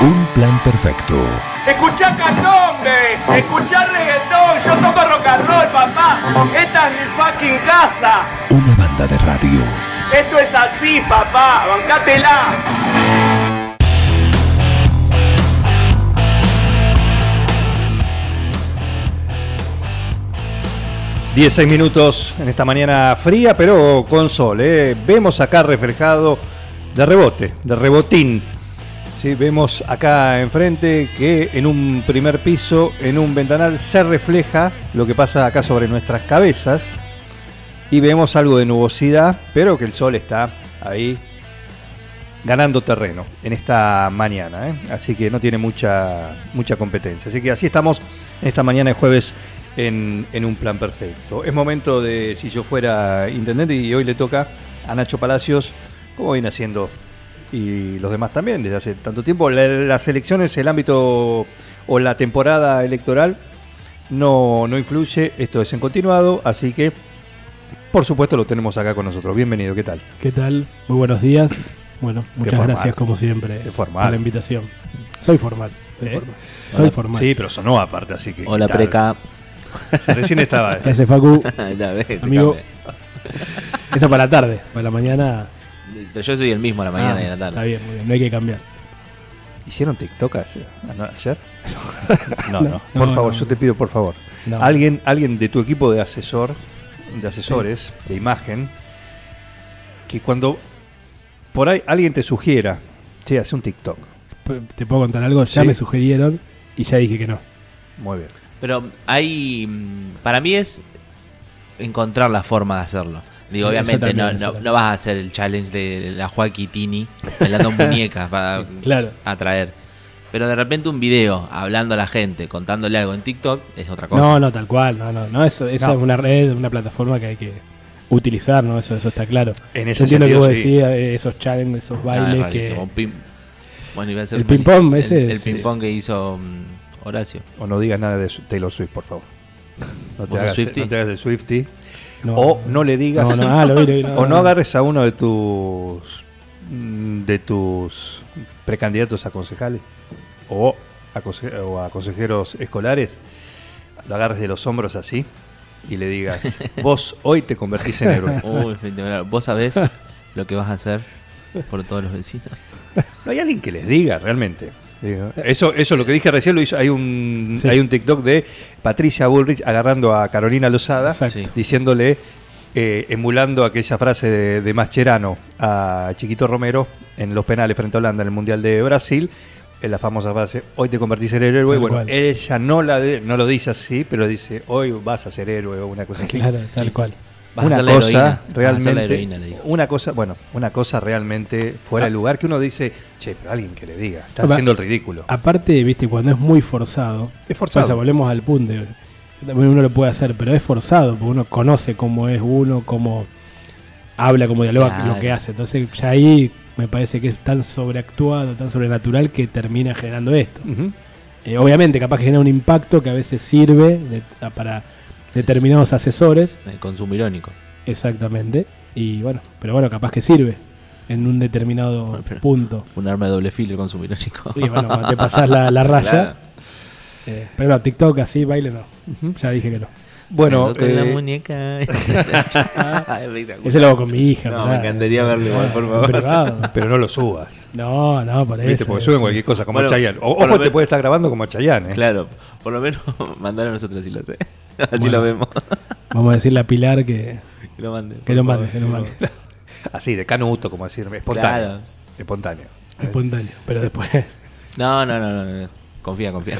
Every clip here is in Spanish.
Un plan perfecto. Escuchá candombe, escuchá reggaetón, yo toco rock and roll, papá. Esta es mi fucking casa. Una banda de radio. Esto es así, papá, bancátela. 16 minutos en esta mañana fría, pero con sol. ¿eh? Vemos acá reflejado de rebote, de rebotín. Sí, vemos acá enfrente que en un primer piso, en un ventanal, se refleja lo que pasa acá sobre nuestras cabezas. Y vemos algo de nubosidad, pero que el sol está ahí ganando terreno en esta mañana. ¿eh? Así que no tiene mucha, mucha competencia. Así que así estamos en esta mañana de jueves en, en, un plan perfecto. Es momento de, si yo fuera intendente, y hoy le toca a Nacho Palacios, como viene haciendo, y los demás también, desde hace tanto tiempo, la, las elecciones, el ámbito o la temporada electoral no, no influye, esto es en continuado, así que por supuesto lo tenemos acá con nosotros. Bienvenido, ¿qué tal? ¿Qué tal? Muy buenos días. Bueno, muchas formal. gracias como siempre formal. por la invitación. Soy formal. Soy ¿Eh? formal. Soy formal. Sí, pero sonó aparte, así que... Hola. Preca. Recién estaba... ¿Qué hace Facu? Ya ves, se Amigo. Esa para la tarde. Para la mañana. Pero yo soy el mismo a la mañana Ah, y a la Está tarde. bien, muy bien. No hay que cambiar. ¿Hicieron TikTok ayer? ¿No- ayer? No, No, no. no, Por favor, no. yo te pido, por favor. No. Alguien, alguien de tu equipo de asesor, de asesores, de imagen, que cuando por ahí alguien te sugiera, sí, hace un TikTok. ¿Te puedo contar algo? Ya Sí. me sugirieron y ya dije que no. Muy bien. Pero hay. mm, Para mí es encontrar la forma de hacerlo. Digo, obviamente también, no, no, no vas a hacer el challenge de la Joaquitini bailando muñecas para Claro. atraer. Pero de repente un video hablando a la gente, contándole algo en TikTok, es otra cosa. No, no, tal cual. No, no, no. Eso, esa No. es una red, una plataforma que hay que utilizar, ¿no? Eso, eso está claro. En Yo ese entiendo que sentido, vos sí. decías, eh, esos challenges, esos Ah, es bailes que. Un ping- Bueno, iba a ser El ping-pong, el- ese El, es- ping-pong que hizo mm, Horacio. O no digas nada de Taylor Swift, por favor. No te, ¿Vos sos hagas, no te hagas de Swifty. No, o no le digas. No, no, ah, lo vi, lo vi, no, o no agarres a uno de tus mm, de tus precandidatos a concejales o a, conse- o a consejeros escolares, lo agarres de los hombros así y le digas, vos hoy te convertís en héroe. Uy. Vos sabés lo que vas a hacer por todos los vecinos. No hay alguien que les diga realmente. Digo, Eso, eso lo que dije recién lo hizo. Hay un, Sí. hay un TikTok de Patricia Bullrich agarrando a Carolina Lozada, Exacto. Diciéndole, eh, emulando aquella frase de, de Mascherano a Chiquito Romero en los penales frente a Holanda en el Mundial de Brasil. En la famosa frase, hoy te convertís en héroe. Tal Bueno, cual. ella no, la de- no lo dice así, pero dice, hoy vas a ser héroe o una cosa así. Claro, tal Sí. cual. Vas a una la cosa heroína. Vas a ser la realmente heroína, le dijo. una cosa bueno una cosa realmente fuera Ah. de lugar que uno dice che pero alguien que le diga está haciendo el ridículo Aparte, viste, cuando es muy forzado. es forzado O sea, volvemos al punto. También uno lo puede hacer, pero es forzado, porque uno conoce cómo es uno, cómo habla, cómo dialoga, Claro. lo que hace. Entonces, ya ahí me parece que es tan sobreactuado, tan sobrenatural que termina generando esto. Eh, obviamente, capaz que genera un impacto que a veces sirve de- para determinados asesores, El consumo irónico. exactamente. Y bueno, pero bueno, capaz que sirve en un determinado Bueno, punto. Un arma de doble filo, el consumo irónico. Y bueno, cuando te pasas la, la raya. Claro. eh, pero no, TikTok así, baile no. Ya dije que no. Bueno con la eh, muñeca. Ese lo hago con mi hija. No, me encantaría verlo igual, por En favor. privado. pero no lo subas No, no, por eso. ¿viste? porque suben cualquier cosa como Bueno, Chayanne o, ojo te menos- puede estar grabando como Chayanne ¿eh? Claro, por lo menos mandar a nosotros si lo sé. Así Bueno. lo vemos. Vamos a decirle a Pilar que, Que lo mande. que lo favor. mande, que lo mande. así de canuto como decir espontáneo Claro. espontáneo Espontáneo. Pero después. No, no, no, no, no. Confía, confía.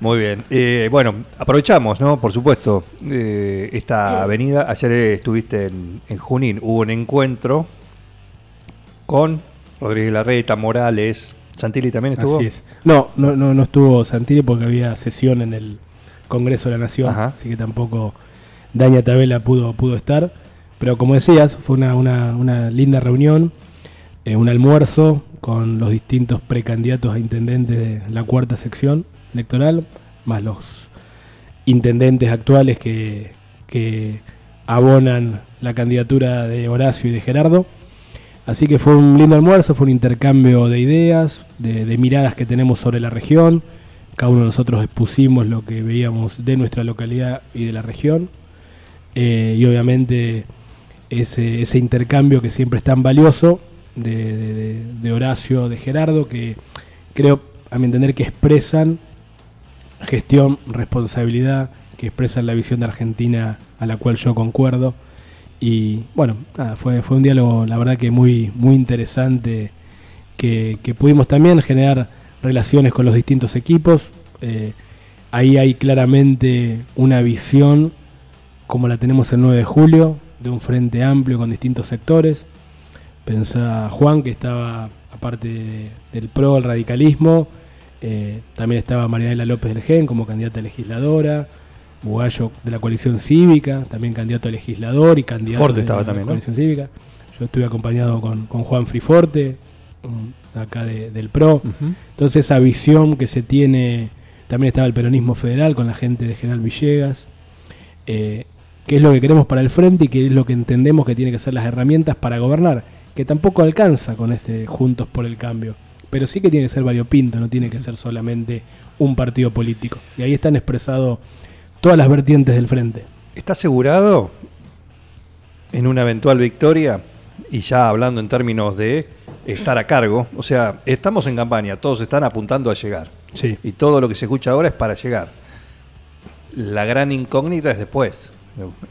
Muy bien. Eh, bueno, aprovechamos, ¿no? Por supuesto, eh, esta avenida. Ayer estuviste en, en Junín. Hubo un encuentro con Rodríguez Larreta, Morales. Santilli también estuvo. Así es. No, no, no, no estuvo Santilli porque había sesión en el Congreso de la Nación. Ajá. Así que tampoco Daña Tabela pudo, pudo estar. Pero como decías, fue una, una, una linda reunión. eh, un almuerzo con los distintos precandidatos a intendentes de la cuarta sección electoral, más los intendentes actuales que, que abonan la candidatura de Horacio y de Gerardo. Así que fue un lindo almuerzo, fue un intercambio de ideas, de, miradas que tenemos sobre la región. Cada uno de nosotros expusimos lo que veíamos de nuestra localidad y de la región. Eh, y obviamente ese, ese intercambio que siempre es tan valioso de, de- de- de Horacio, de Gerardo, que creo, a mi entender, que expresan gestión, responsabilidad, que expresan la visión de Argentina a la cual yo concuerdo. Y bueno, nada, fue, fue un diálogo, la verdad que muy, muy interesante, que, pudimos también generar relaciones con los distintos equipos. Eh, ahí hay claramente una visión, como la tenemos el 9 de julio, de un frente amplio con distintos sectores. Pensá Juan, que estaba, aparte de- del PRO, el radicalismo, eh, también estaba Marianela López del Gen como candidata a legisladora, Bugallo de la coalición cívica, también candidato a legislador y candidato Forte de estaba la coalición cívica. Yo estuve acompañado con, con Juan Friforte, acá de- del PRO. Entonces esa visión que se tiene, también estaba el peronismo federal con la gente de General Villegas, eh, qué es lo que queremos para el frente y qué es lo que entendemos que tiene que ser las herramientas para gobernar, que tampoco alcanza con este Juntos por el Cambio, pero sí que tiene que ser variopinto, no tiene que ser solamente un partido político. Y ahí están expresados todas las vertientes del frente. ¿Está asegurado en una eventual victoria? Y ya hablando en términos de estar a cargo, o sea, estamos en campaña, todos están apuntando a llegar. Sí. Y todo lo que se escucha ahora es para llegar. La gran incógnita es después,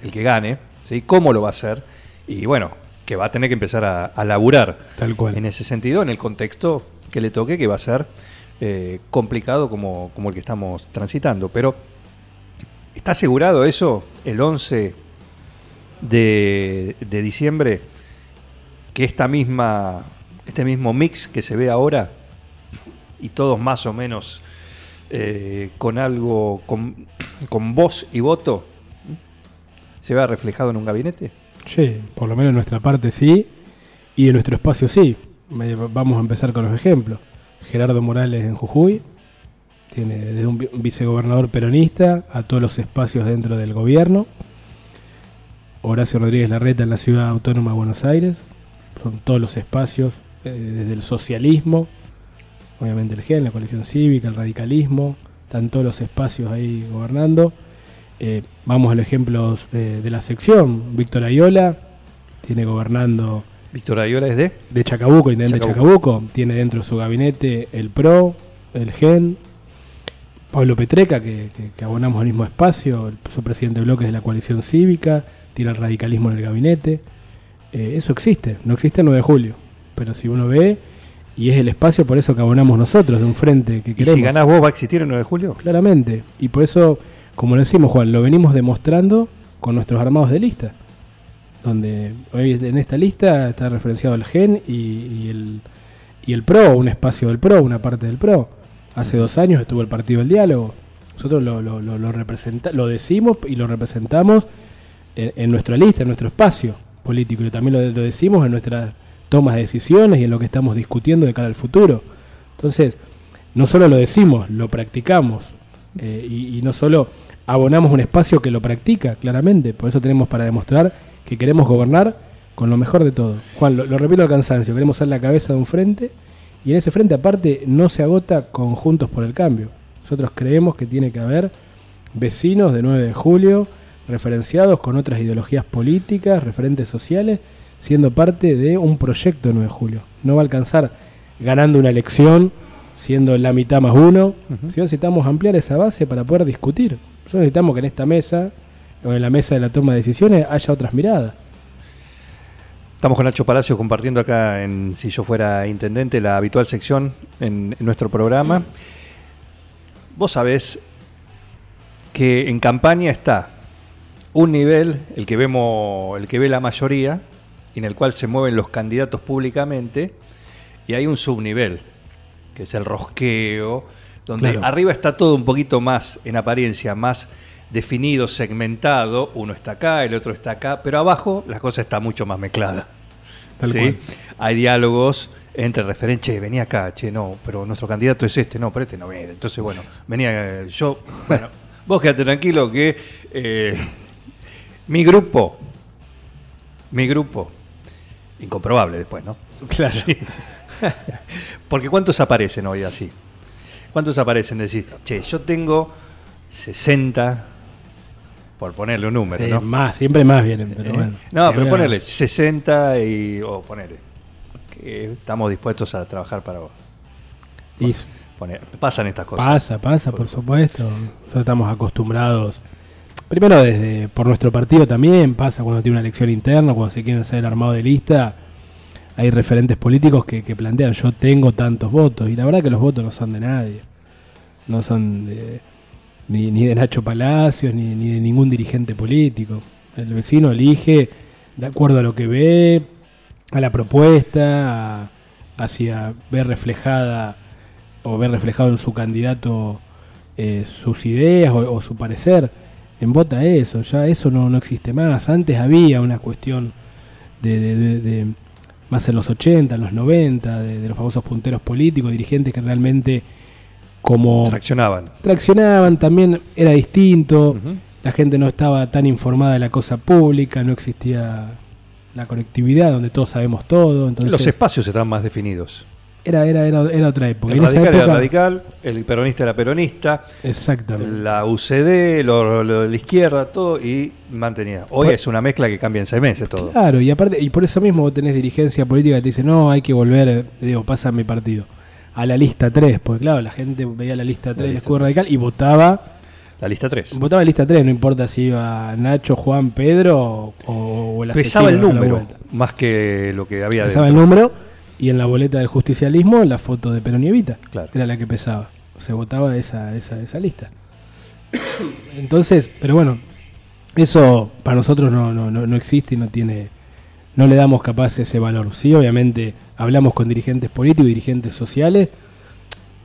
el que gane, ¿sí? ¿Cómo lo va a hacer? Y bueno, que va a tener que empezar a, a laburar Tal cual. en ese sentido, en el contexto que le toque, que va a ser eh, complicado como, como el que estamos transitando. Pero, ¿está asegurado eso el 11 de, diciembre? Que esta misma, este mismo mix que se ve ahora, y todos más o menos eh, con algo, con, con voz y voto, se vea reflejado en un gabinete? Sí, por lo menos en nuestra parte sí, y en nuestro espacio sí. Vamos a empezar con los ejemplos. Gerardo Morales en Jujuy, tiene desde un vi- vicegobernador peronista a todos los espacios dentro del gobierno. Horacio Rodríguez Larreta en la ciudad autónoma de Buenos Aires, son todos los espacios, eh, desde el socialismo, obviamente el GEN, la coalición cívica, el radicalismo, están todos los espacios ahí gobernando. Eh, vamos a los ejemplos de la sección. Víctor Ayola tiene gobernando Víctor Ayola es de... de Chacabuco, intendente de Chacabuco. Tiene dentro de su gabinete el PRO, el GEN, Pablo Petreca, que, que- que abonamos al mismo espacio, el, su presidente de bloques de la coalición cívica, tiene el radicalismo en el gabinete. Eh, eso existe, no existe el 9 de julio. Pero si uno ve, y es el espacio por eso que abonamos nosotros, de un frente que ¿Y queremos. si ganás vos va a existir el 9 de julio? Claramente. Y por eso, como lo decimos, Juan, lo venimos demostrando con nuestros armados de lista. Donde hoy en esta lista está referenciado el GEN y, y el, y el PRO, un espacio del PRO, una parte del PRO. Hace dos años estuvo el Partido del Diálogo. Nosotros lo, lo, lo, lo representa- lo decimos y lo representamos en, nuestra lista, en nuestro espacio político. Y también lo, decimos en nuestras tomas de decisiones y en lo que estamos discutiendo de cara al futuro. Entonces, no solo lo decimos, lo practicamos. eh, y no solo abonamos un espacio que lo practica, claramente. Por eso tenemos para demostrar que queremos gobernar con lo mejor de todo. Juan, lo, lo repito al cansancio, queremos ser la cabeza de un frente y en ese frente aparte no se agota con Juntos por el Cambio. Nosotros creemos que tiene que haber vecinos de 9 de julio referenciados con otras ideologías políticas, referentes sociales, siendo parte de un proyecto de 9 de julio. No va a alcanzar ganando una elección, siendo la mitad más uno, sino necesitamos ampliar esa base para poder discutir. Nosotros necesitamos que en esta mesa, o en la mesa de la toma de decisiones, haya otras miradas. Estamos con Nacho Palacio compartiendo acá en Si yo fuera intendente, la habitual sección en, en nuestro programa. Vos sabés que en campaña está un nivel, el que vemos, el que ve la mayoría, en el cual se mueven los candidatos públicamente, y hay un subnivel, que es el rosqueo, donde Claro. arriba está todo un poquito más, en apariencia, más definido, segmentado, uno está acá, el otro está acá, pero abajo la cosa está mucho más mezclada. Tal ¿sí? cual. Hay diálogos entre referentes, che, vení acá, che, no, pero nuestro candidato es este, no, pero este no viene. Entonces, bueno, venía eh, yo, bueno, vos quédate tranquilo que eh, mi grupo, mi grupo, Incomprobable después, ¿no? Claro. Porque ¿cuántos aparecen hoy así? ¿Cuántos aparecen? Decir, che, yo tengo 60, por ponerle un número, Sí, ¿no? Más, siempre más vienen. Pero Eh, bueno. no, pero ponerle 60 y. o ponerle. Que estamos dispuestos a trabajar para vos. Y Poner- pasan estas cosas. pasa, pasa, por supuesto. Nosotros estamos acostumbrados. Primero desde por nuestro partido también pasa cuando tiene una elección interna, cuando se quieren hacer el armado de lista, hay referentes políticos que, que plantean yo tengo tantos votos y la verdad que los votos no son de nadie, no son de- ni, ni de Nacho Palacios ni, ni de ningún dirigente político. El vecino elige de acuerdo a lo que ve, a la propuesta, a- hacia ver reflejada o ver reflejado en su candidato eh, sus ideas o, su parecer. En vota eso, ya eso no, no existe más. Antes había una cuestión de, de- de- más en los 80, en los 90, de, de los famosos punteros políticos, dirigentes que realmente como Traccionaban. traccionaban, también era distinto, la gente no estaba tan informada de la cosa pública, no existía la conectividad donde todos sabemos todo, entonces Los espacios estaban más definidos. era, era, era, era otra época. El En radical era radical, el peronista era peronista, Exactamente. la UCD, lo, lo la izquierda, todo, y mantenía. Hoy Por- es una mezcla que cambia en seis meses todo. Claro, y aparte, y por eso mismo vos tenés dirigencia política que te dice, no, hay que volver, digo, pasa mi partido, a la lista 3, porque claro, la gente veía la lista 3 del escudo radical y votaba, La lista 3. votaba la lista 3, no importa si iba Nacho, Juan, Pedro o, o el Pesaba el número, más que lo que había Pesaba el número y en la boleta del justicialismo la foto de Perón y Evita, Claro. era la que pesaba. Se votaba esa, esa, esa lista. Entonces, pero bueno, eso para nosotros no, no, no, no existe y no tiene, no le damos capaz ese valor. Sí, obviamente hablamos con dirigentes políticos y dirigentes sociales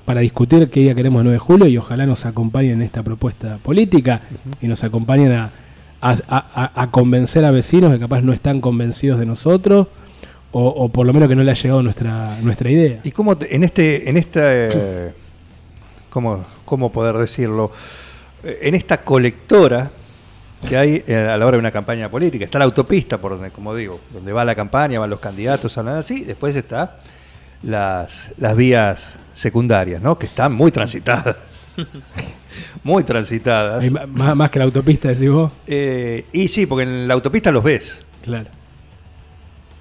para discutir qué día queremos el 9 de julio y ojalá nos acompañen en esta propuesta política y nos acompañen a, a- a- a convencer a vecinos que capaz no están convencidos de nosotros o, o por lo menos que no le ha llegado nuestra, nuestra idea. ¿Y cómo te- en este, en esta, eh, cómo, cómo poder decirlo, en esta colectora que hay eh, a la hora de una campaña política, está la autopista por donde, como digo, donde va la campaña, van los candidatos, hablan así, después está las, las vías secundarias, ¿no? Que están muy transitadas, muy transitadas. Hay más, más que la autopista, decís vos. Eh, y sí, porque en la autopista los ves, Claro.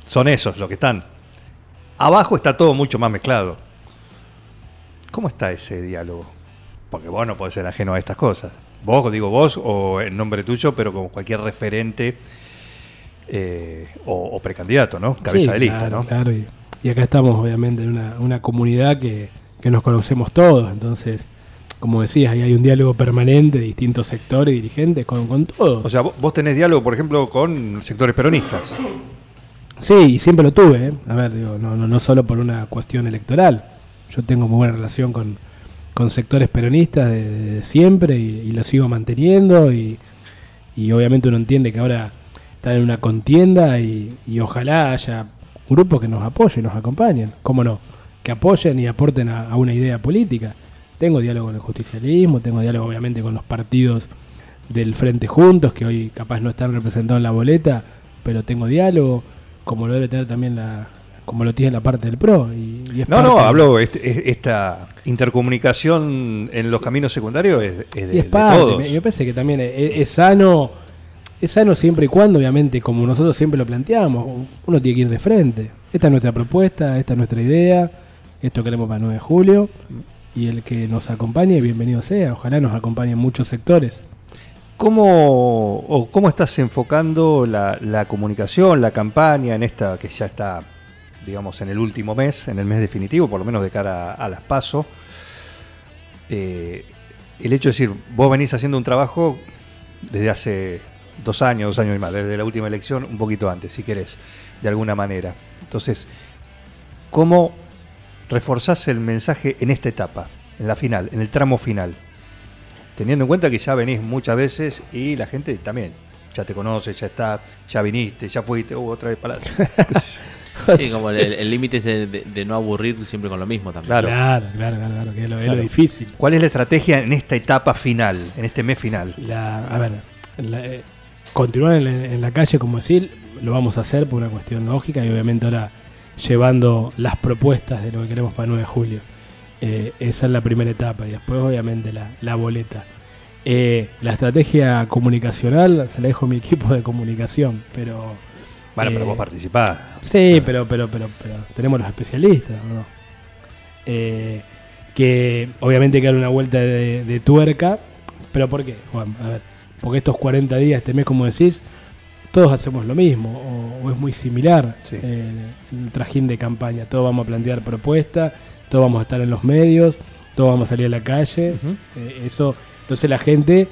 son esos los que están. Abajo está todo mucho más mezclado. ¿Cómo está ese diálogo? Porque vos no podés ser ajeno a estas cosas. Vos, digo vos, o en nombre tuyo, pero como cualquier referente eh, o, o precandidato, ¿no? Cabeza Sí, de lista, claro, ¿no? Claro, y, y acá estamos obviamente en una, una comunidad que, que nos conocemos todos, entonces, como decías, ahí hay un diálogo permanente de distintos sectores dirigentes con, con todos. O sea, vos, vos tenés diálogo, por ejemplo, con sectores peronistas. sí, y siempre lo tuve, ¿eh? a ver, digo, no, no, no solo por una cuestión electoral, yo tengo muy buena relación con, con sectores peronistas de, siempre y, y lo sigo manteniendo y, y obviamente uno entiende que ahora están en una contienda y, y ojalá haya grupos que nos apoyen, nos acompañen, cómo no, que apoyen y aporten a, a una idea política. Tengo diálogo con el justicialismo, tengo diálogo obviamente con los partidos del Frente Juntos, que hoy capaz no están representados en la boleta, pero tengo diálogo, como lo debe tener también la, como lo tiene la parte del PRO. Y, y No, no, hablo, este- es- esta intercomunicación en los caminos secundarios es, es de, y es de todos. me, me parece que también es, es sano, es sano siempre y cuando, obviamente, como nosotros siempre lo planteamos, uno tiene que ir de frente. Esta es nuestra propuesta, esta es nuestra idea, esto queremos para el 9 de julio, y el que nos acompañe, bienvenido sea, ojalá nos acompañen muchos sectores. ¿Cómo, o cómo estás enfocando la, la comunicación, la campaña en esta que ya está, digamos, en el último mes, en el mes definitivo, por lo menos de cara a, las PASO? Eh, el hecho de decir, vos venís haciendo un trabajo desde hace dos años, dos años y más, desde la última elección, un poquito antes, si querés, de alguna manera. Entonces, ¿cómo reforzás el mensaje en esta etapa, en la final, en el tramo final? Teniendo en cuenta que ya venís muchas veces y la gente también ya te conoce, ya está, ya viniste, ya fuiste, otra vez para Sí, como el límite de, de no aburrir siempre con lo mismo también. Claro. claro, claro, claro, claro, que es lo, es lo Claro. difícil. ¿Cuál es la estrategia en esta etapa final, en este mes final? La, a ver, la- eh, continuar en la, en la calle, como decir, lo vamos a hacer por una cuestión lógica y obviamente ahora llevando las propuestas de lo que queremos para el 9 de julio. Eh, esa es la primera etapa y después obviamente la, la boleta. Eh, la estrategia comunicacional se la dejo a mi equipo de comunicación, pero... Bueno, pero eh, vos participás. Sí, pero, pero, pero, pero tenemos los especialistas, ¿o ¿no? Eh, que obviamente que dar una vuelta de, de tuerca, pero ¿por qué, Juan? A ver, porque estos 40 días, este mes, como decís, todos hacemos lo mismo, o, o es muy similar Sí. eh, el trajín de campaña. Todos vamos a plantear propuestas, todos vamos a estar en los medios, todos vamos a salir a la calle. Eh, eso, entonces la gente,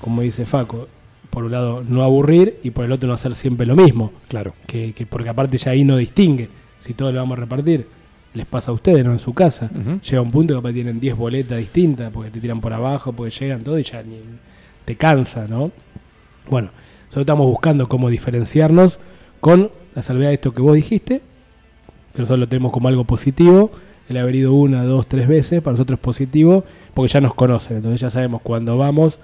como dice Faco, por un lado no aburrir y por el otro no hacer siempre lo mismo. Claro. que, que porque aparte ya ahí no distingue. Si todos lo vamos a repartir les pasa a ustedes no en su casa. Llega un punto que capaz tienen 10 boletas distintas porque te tiran por abajo porque llegan todo y ya ni- te cansa no bueno nosotros estamos buscando cómo diferenciarnos con la salvedad de esto que vos dijiste que nosotros lo tenemos como algo positivo el haber ido una, dos, tres veces para nosotros es positivo porque ya nos conocen. Entonces ya sabemos cuando vamos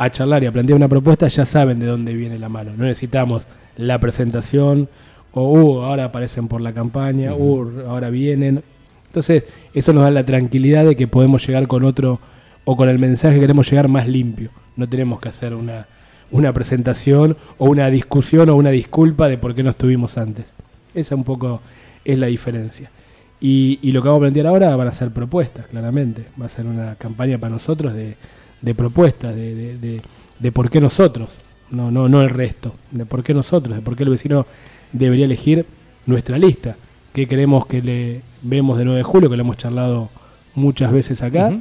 a charlar y a plantear una propuesta, ya saben de dónde viene la mano. No necesitamos la presentación o uh, ahora aparecen por la campaña, uh, ahora vienen. Entonces, eso nos da la tranquilidad de que podemos llegar con otro o con el mensaje que queremos llegar más limpio. No tenemos que hacer una, una presentación o una discusión o una disculpa de por qué no estuvimos antes. Esa un poco es la diferencia. Y, y lo que vamos a plantear ahora van a ser propuestas, claramente. Va a ser una campaña para nosotros de, de propuestas, de, de- de- de por qué nosotros, no, no, no el resto, de por qué nosotros, de por qué el vecino debería elegir nuestra lista, qué queremos que le vemos de 9 de julio, que lo hemos charlado muchas veces acá,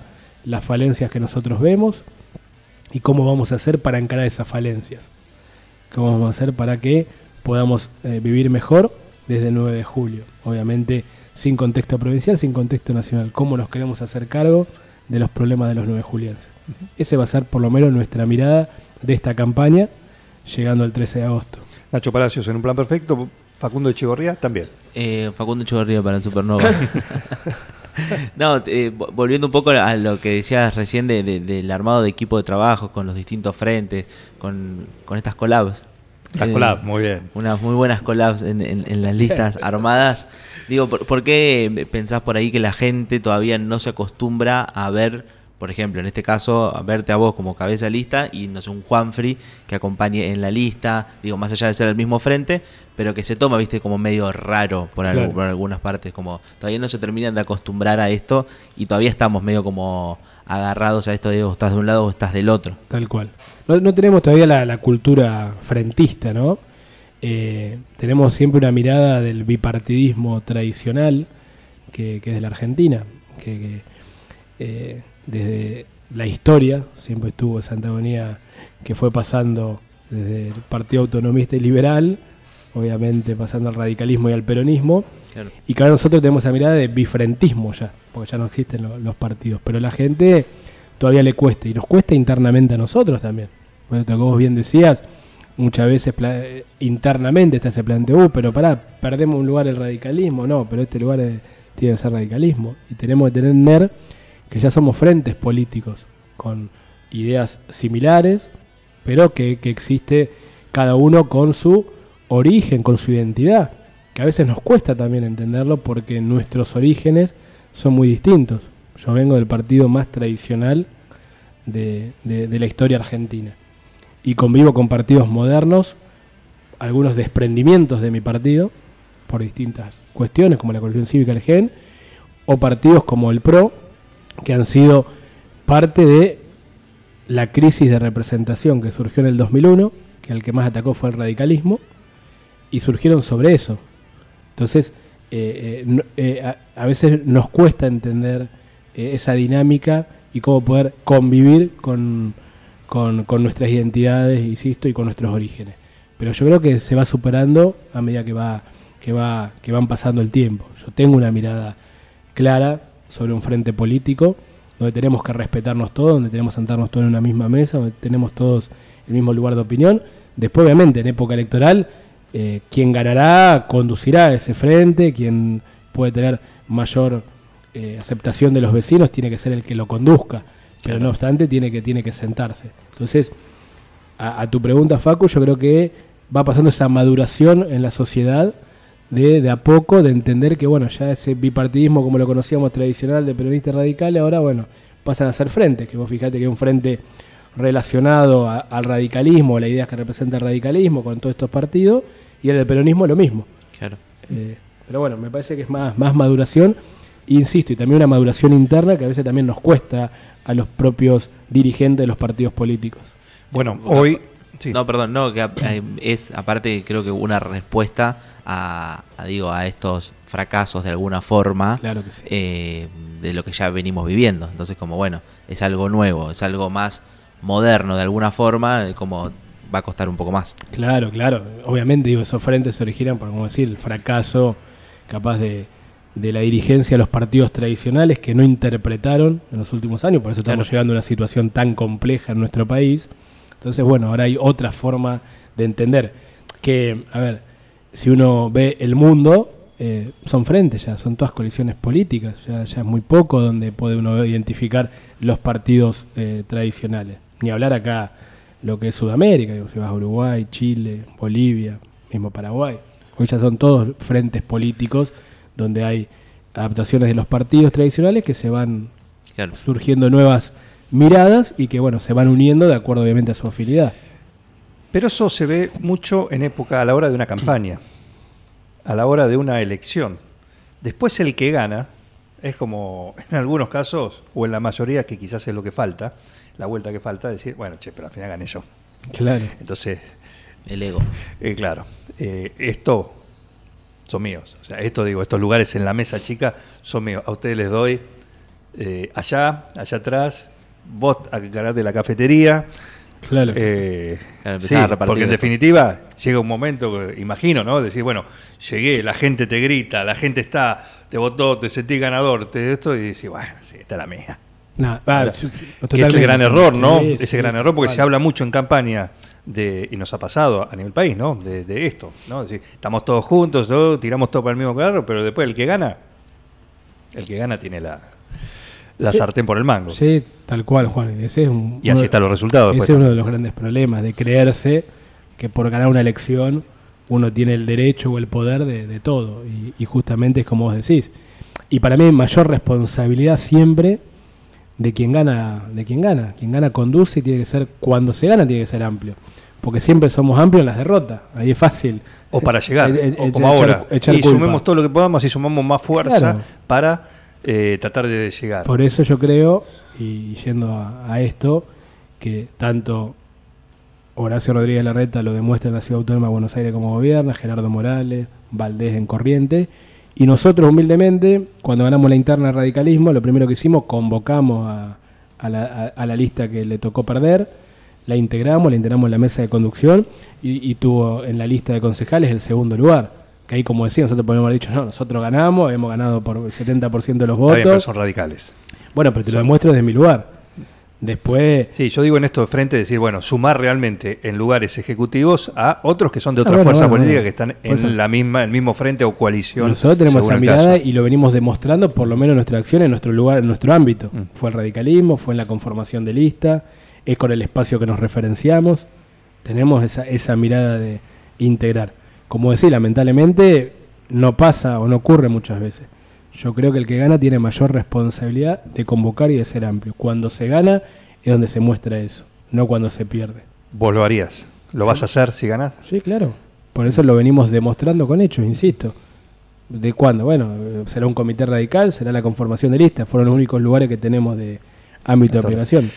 las falencias que nosotros vemos y cómo vamos a hacer para encarar esas falencias, cómo vamos a hacer para que podamos eh, vivir mejor desde el 9 de julio, obviamente sin contexto provincial, sin contexto nacional, cómo nos queremos hacer cargo de los problemas de los 9 julienses. Ese va a ser por lo menos nuestra mirada de esta campaña llegando al 13 de agosto. Nacho Palacios en un plan perfecto. Facundo Echegorría también. Eh, Facundo Echeverría para el Supernova. no, eh, vo- volviendo un poco a lo que decías recién de- de- del armado de equipo de trabajo con los distintos frentes, con, con estas collabs. Las Eh, collabs, muy bien. Unas muy buenas collabs en, en- en las listas armadas. Digo, ¿por, por qué pensás por ahí que la gente todavía no se acostumbra a ver, por ejemplo, en este caso, a verte a vos como cabeza de lista y no sé, un Juanfrey que acompañe en la lista, digo, más allá de ser el mismo frente, pero que se toma, viste, como medio raro por, Claro. por algunas partes, como todavía no se terminan de acostumbrar a esto y todavía estamos medio como agarrados a esto de o estás de un lado o estás del otro. Tal cual. No, no tenemos todavía la, cultura frentista, ¿no? Eh, tenemos siempre una mirada del bipartidismo tradicional que, que es de la Argentina, que, que, eh, desde la historia siempre estuvo esa antagonía que fue pasando desde el Partido Autonomista y Liberal, obviamente pasando al radicalismo y al peronismo, Claro. y que ahora nosotros tenemos esa mirada de bifrentismo ya, porque ya no existen lo- los partidos. Pero la gente todavía le cuesta, y nos cuesta internamente a nosotros también. Bueno, como vos bien decías, muchas veces eh, internamente está ese planteo, "Uh, pero pará, perdemos un lugar el radicalismo. No, pero este lugar eh, tiene que ser radicalismo. Y tenemos que tener que ya somos frentes políticos con ideas similares, pero que, que existe cada uno con su origen, con su identidad, que a veces nos cuesta también entenderlo porque nuestros orígenes son muy distintos. Yo vengo del partido más tradicional de, la historia argentina y convivo con partidos modernos, algunos desprendimientos de mi partido por distintas cuestiones, como la coalición cívica del GEN, o partidos como el PRO, que han sido parte de la crisis de representación que surgió en el 2001, que el que más atacó fue el radicalismo, y surgieron sobre eso. Entonces, eh, eh, eh, a, veces nos cuesta entender esa dinámica y cómo poder convivir con, con- con nuestras identidades, insisto, y con nuestros orígenes. Pero yo creo que se va superando a medida que va que va que van pasando el tiempo. Yo tengo una mirada clara sobre un frente político donde tenemos que respetarnos todos, donde tenemos que sentarnos todos en una misma mesa, donde tenemos todos el mismo lugar de opinión. Después, obviamente, en época electoral, eh, quien ganará conducirá ese frente, quien puede tener mayor eh, aceptación de los vecinos tiene que ser el que lo conduzca, pero no obstante tiene que, tiene que sentarse. Entonces, a, a tu pregunta, Facu, yo creo que va pasando esa maduración en la sociedad de, de a poco, de entender que, bueno, ya ese bipartidismo como lo conocíamos tradicional de peronistas radicales, ahora, bueno, pasan a ser frentes, que vos fijate que un frente relacionado a- al radicalismo, a las ideas que representa el radicalismo con todos estos partidos, y el del peronismo lo mismo. Claro. Eh, pero bueno, me parece que es más, más maduración, insisto, y también una maduración interna que a veces también nos cuesta a los propios dirigentes de los partidos políticos. Bueno, hoy. sí. No, perdón, no, que es aparte creo que una respuesta a, a, digo a estos fracasos de alguna forma Claro que sí. eh, de lo que ya venimos viviendo. Entonces como bueno, es algo nuevo, es algo más moderno de alguna forma, eh, como va a costar un poco más. Claro, claro. Obviamente, digo, esos frentes se originan por, como decir, el fracaso capaz de, de la dirigencia de los partidos tradicionales que no interpretaron en los últimos años, por eso estamos Claro. llegando a una situación tan compleja en nuestro país. Entonces, bueno, ahora hay otra forma de entender que, a ver, si uno ve el mundo, eh, son frentes ya, son todas colisiones políticas, ya, ya es muy poco donde puede uno identificar los partidos eh, tradicionales. Ni hablar acá lo que es Sudamérica, digo, si vas a Uruguay, Chile, Bolivia, mismo Paraguay. Hoy ya son todos frentes políticos donde hay adaptaciones de los partidos tradicionales que se van Claro. surgiendo nuevas miradas y que bueno, se van uniendo de acuerdo obviamente a su afinidad. Pero eso se ve mucho en época a la hora de una campaña, a la hora de una elección. Después el que gana es como en algunos casos, o en la mayoría, que quizás es lo que falta, la vuelta que falta, decir, bueno, che, pero al final gané yo. Claro. Entonces, El ego. eh, claro, eh, esto son míos. O sea, esto digo, estos lugares en la mesa chica son míos. A ustedes les doy eh, allá, allá atrás, vos a cargar de la cafetería. Claro. Eh, sí, a porque en definitiva llega un momento, imagino, ¿no? Decir, bueno, llegué, la gente te grita, la gente está, te votó, te sentí ganador, te esto, y decís, bueno, sí, esta es la mía. Nah, Claro. ah, Que es el gran error, ¿no? Sí, Ese gran error, porque se vale. habla mucho en campaña de, y nos ha pasado a nivel país, ¿no? De, de esto, ¿no? Es decir, estamos todos juntos, todo, tiramos todo para el mismo carro, pero después el que gana, el que gana tiene la, la Sí. sartén por el mango. Sí, tal cual, Juan. Ese es un, Y así uno- están los resultados. Ese después. es uno de los grandes problemas, de creerse que por ganar una elección uno tiene el derecho o el poder de, de todo. Y, y justamente es como vos decís. Y para mí mayor responsabilidad siempre de quien gana, de quien gana. Quien gana conduce y tiene que ser, cuando se gana tiene que ser amplio. Porque siempre somos amplios en las derrotas. Ahí es fácil. O para llegar, o como echar- ahora. echar y culpa. sumemos todo lo que podamos y sumamos más fuerza Claro. para eh, tratar de llegar. Por eso yo creo, y yendo a, a esto, que tanto Horacio Rodríguez Larreta lo demuestra en la Ciudad Autónoma de Buenos Aires como gobierna, Gerardo Morales, Valdés en Corriente, y nosotros humildemente, cuando ganamos la interna de radicalismo, lo primero que hicimos, convocamos a, a la, a- a la lista que le tocó perder, la integramos, la integramos en la mesa de conducción y, y tuvo en la lista de concejales el segundo lugar. Que ahí, como decía, nosotros podemos haber dicho, no, nosotros ganamos, hemos ganado por el 70% de los Está bien, pero votos. son radicales. Bueno, pero te lo demuestro desde mi lugar. Después, Sí, yo digo en esto de frente, decir, bueno, sumar realmente en lugares ejecutivos a otros que son de Ah, otras bueno, fuerzas bueno, políticas bueno. que están en la misma, el mismo frente o coalición. nosotros tenemos esa mirada y lo venimos demostrando, por lo menos en nuestra acción, en nuestro lugar, en nuestro ámbito. Mm. Fue el radicalismo, fue en la conformación de lista, es con el espacio que nos referenciamos. Tenemos esa, esa mirada de integrar. Como decía, lamentablemente no pasa o no ocurre muchas veces. Yo creo que el que gana tiene mayor responsabilidad de convocar y de ser amplio. Cuando se gana es donde se muestra eso, no cuando se pierde. Vos lo harías. ¿Lo vas a hacer si ganás? Sí, claro. Por eso lo venimos demostrando con hechos, insisto. ¿De cuándo? Bueno, será un comité radical, será la conformación de listas. Fueron los únicos lugares que tenemos de ámbito de aplicación.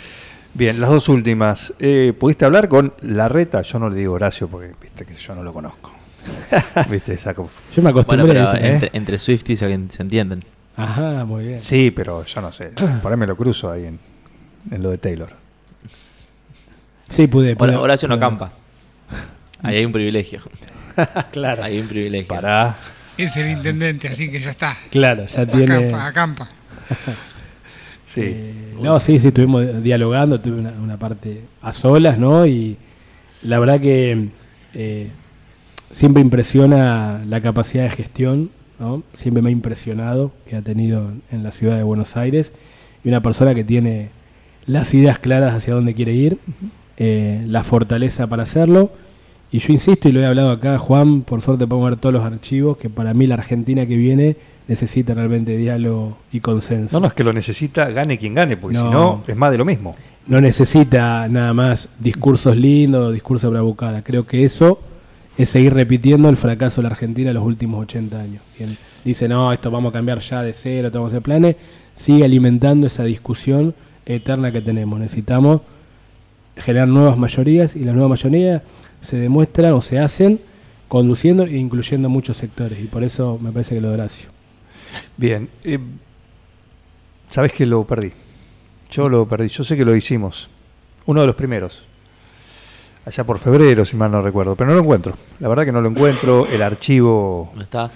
Bien, las dos últimas. Eh, ¿Pudiste hablar con Larreta? Yo no le digo Horacio porque viste que yo no lo conozco. ¿Viste? Esa Yo me acostumbré Bueno, pero a esto. ¿eh? entre, entre Swifties se, se entienden. Ajá, muy bien. Sí, pero yo no sé. Por ahí me lo cruzo ahí en, en lo de Taylor. Sí, pude. pude- Hora- Horacio no campa. Ahí hay un privilegio. claro, Hay un privilegio. Pará. Es el intendente, así que ya está. claro, ya tiene. Acampa, acampa. Sí. Eh, no, sí, sí, estuvimos dialogando, tuve una, una parte a solas, ¿no? Y la verdad que eh, siempre impresiona la capacidad de gestión, ¿no? Siempre me ha impresionado que ha tenido en la ciudad de Buenos Aires y una persona que tiene las ideas claras hacia dónde quiere ir, eh, la fortaleza para hacerlo Y yo insisto y lo he hablado acá, Juan, por suerte podemos ver todos los archivos, que para mí la Argentina que viene necesita realmente diálogo y consenso. No, no es que lo necesita, gane quien gane, porque No. si no, es más de lo mismo. no necesita nada más discursos lindos, discursos de bravucada. Creo que eso es seguir repitiendo el fracaso de la Argentina en los últimos 80 años. Dice, no, esto vamos a cambiar ya de cero, a hacer planes, sigue alimentando esa discusión eterna que tenemos. Necesitamos generar nuevas mayorías y las nuevas mayorías se demuestran o se hacen conduciendo e incluyendo muchos sectores. Y por eso me parece que lo de Horacio. Bien, eh, sabes que lo perdí. Yo lo perdí. Yo sé que lo hicimos. Uno de los primeros. Allá por febrero, si mal no recuerdo. Pero no lo encuentro. La verdad que no lo encuentro. El archivo ¿No está?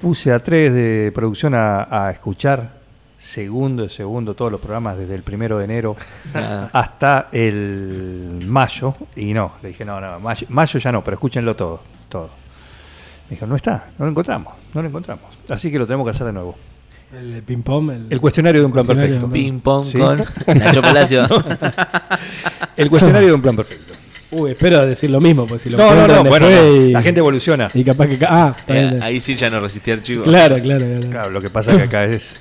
puse a tres de producción a, a escuchar segundo de segundo todos los programas desde el primero de enero Nada. hasta el mayo. Y no, le dije, no, no, mayo, mayo ya no, pero escúchenlo todo. todo. Me dijo, no está, no lo encontramos, no lo encontramos. Así que lo tenemos que hacer de nuevo. El ping-pong. El, El cuestionario de un plan perfecto. Ping pong Sí. con Nacho Palacio. El cuestionario de un plan perfecto. Uy, espero decir lo mismo, pues si lo No, no, no, bueno, después no, y- la gente evoluciona. Y capaz que. Ah, Eh, ahí sí ya no resistí archivo. Claro, claro, claro. Claro, lo que pasa es que acá es...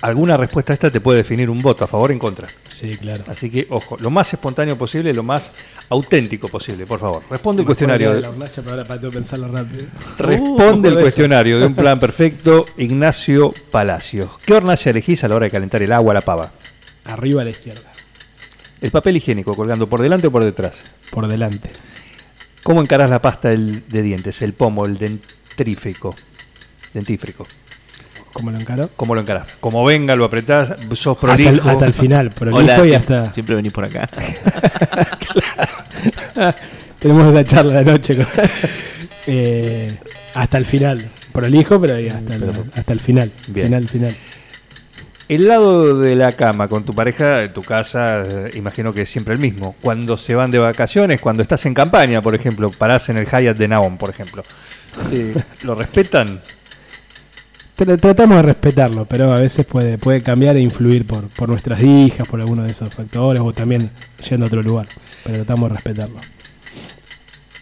Alguna respuesta a esta te puede definir un voto a favor o en contra. Sí, claro. Así que, ojo, lo más espontáneo posible, lo más auténtico posible, por favor. Responde el cuestionario. De la hornalla, pero ahora para tengo que pensarlo rápido. Responde el Uh, cuestionario de un plan perfecto, Ignacio Palacios. ¿Qué hornalla elegís a la hora de calentar el agua a la pava? Arriba a la izquierda, El papel higiénico colgando por delante o por detrás. por delante. ¿Cómo encarás la pasta del- de dientes, el pomo, el dentrífico? Dentífrico. ¿Cómo lo encaro? ¿Cómo lo encarás? Como venga, lo apretás, sos Hasta el, prolijo. hasta el final, prolijo Hola, y siem- hasta. siempre venís por acá. Tenemos esa charla de noche. con- Eh, hasta el final. Prolijo, pero hasta, el, Pero- hasta el final. Bien. Final, final. El lado de la cama con tu pareja, en tu casa, eh, imagino que es siempre el mismo. Cuando se van de vacaciones, cuando estás en campaña, por ejemplo, parás en el Hyatt de Naón, por ejemplo. Eh, ¿Lo respetan? Tra- Tratamos de respetarlo, pero a veces puede, puede cambiar e influir por, por nuestras hijas, por alguno de esos factores, o también yendo a otro lugar. Pero tratamos de respetarlo.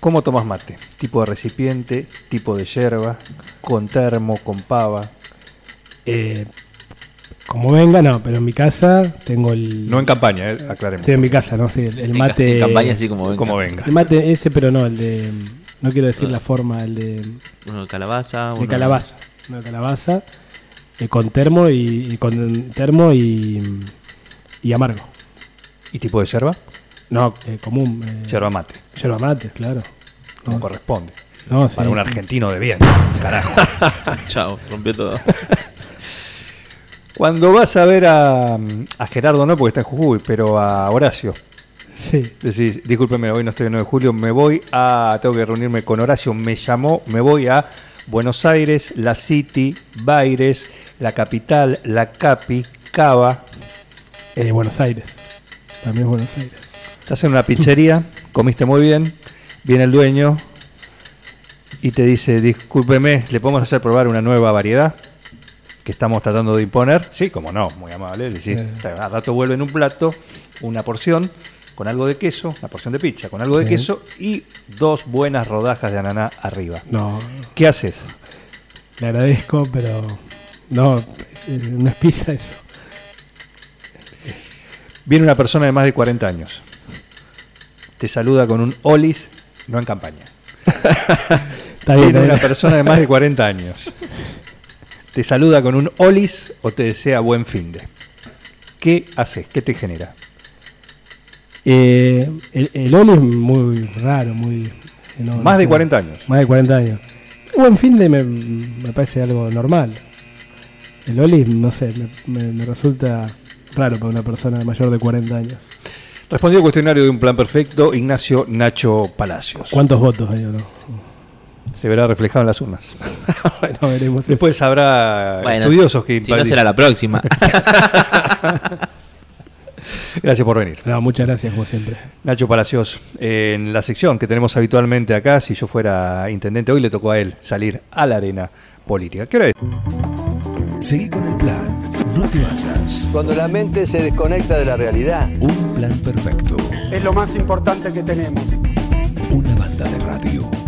¿Cómo tomas mate? ¿Tipo de recipiente? ¿Tipo de yerba? ¿Con termo? ¿Con pava? Eh, como venga, no, pero en mi casa tengo el. No en campaña, eh, aclaremos. Estoy en mi casa, ¿no? Sí, el, mate. En campaña así como venga. Como venga. El mate ese, pero no, el de. No quiero decir Ah. la forma, el de, Uno de calabaza. de uno calabaza. Uno de calabaza. eh, con termo y, y con termo y, y amargo. ¿Y tipo de yerba? No, eh, común. Eh, Yerba mate, Yerba mate, claro. como No, corresponde. no, sí. Para un argentino de bien, carajo. Chao, rompió todo. Cuando vas a ver a, a Gerardo, no porque está en Jujuy, pero a Horacio, Sí. decís, discúlpeme, hoy no estoy el 9 de julio, me voy a, tengo que reunirme con Horacio, me llamó, me voy a Buenos Aires, la City, Baires, la capital, la Capi, Cava. Eh, Buenos Aires. También es Buenos Aires. Estás en una pizzería, comiste muy bien, viene el dueño y te dice, discúlpeme, ¿le podemos hacer probar una nueva variedad que estamos tratando de imponer? Sí, como no, muy amable. Le decís, Sí. al rato vuelve en un plato una porción con algo de queso, una porción de pizza con algo de Sí. queso y dos buenas rodajas de ananá arriba. No, ¿Qué haces? le agradezco, pero. No, es- es- no es pizza eso. Viene una persona de más de 40 años. Te saluda con un olis, no en campaña. Está bien, Viene está una persona de más de 40 años. Te saluda con un olis o te desea buen fin de. ¿Qué haces? ¿Qué te genera? Eh, el, el Oli es muy raro, muy. eh, no- más no de sé. 40 años. Más de 40 años. Buen fin de me, me parece algo normal. El Oli, no sé, me, me- me resulta raro para una persona mayor de 40 años. Respondió el cuestionario de un plan perfecto Ignacio Nacho Palacios. ¿Cuántos votos hay o no? Se verá reflejado en las urnas. bueno, veremos eso. Después habrá Bueno, estudiosos que Si no será la próxima. Gracias por venir. No, muchas gracias, como siempre. Nacho Palacios, eh, en la sección que tenemos habitualmente acá, si yo fuera intendente, hoy le tocó a él salir a la arena política. ¿Qué hora es? Seguí con el plan. No te basas. Cuando la mente se desconecta de la realidad. Un plan perfecto. es lo más importante que tenemos. Una banda de radio.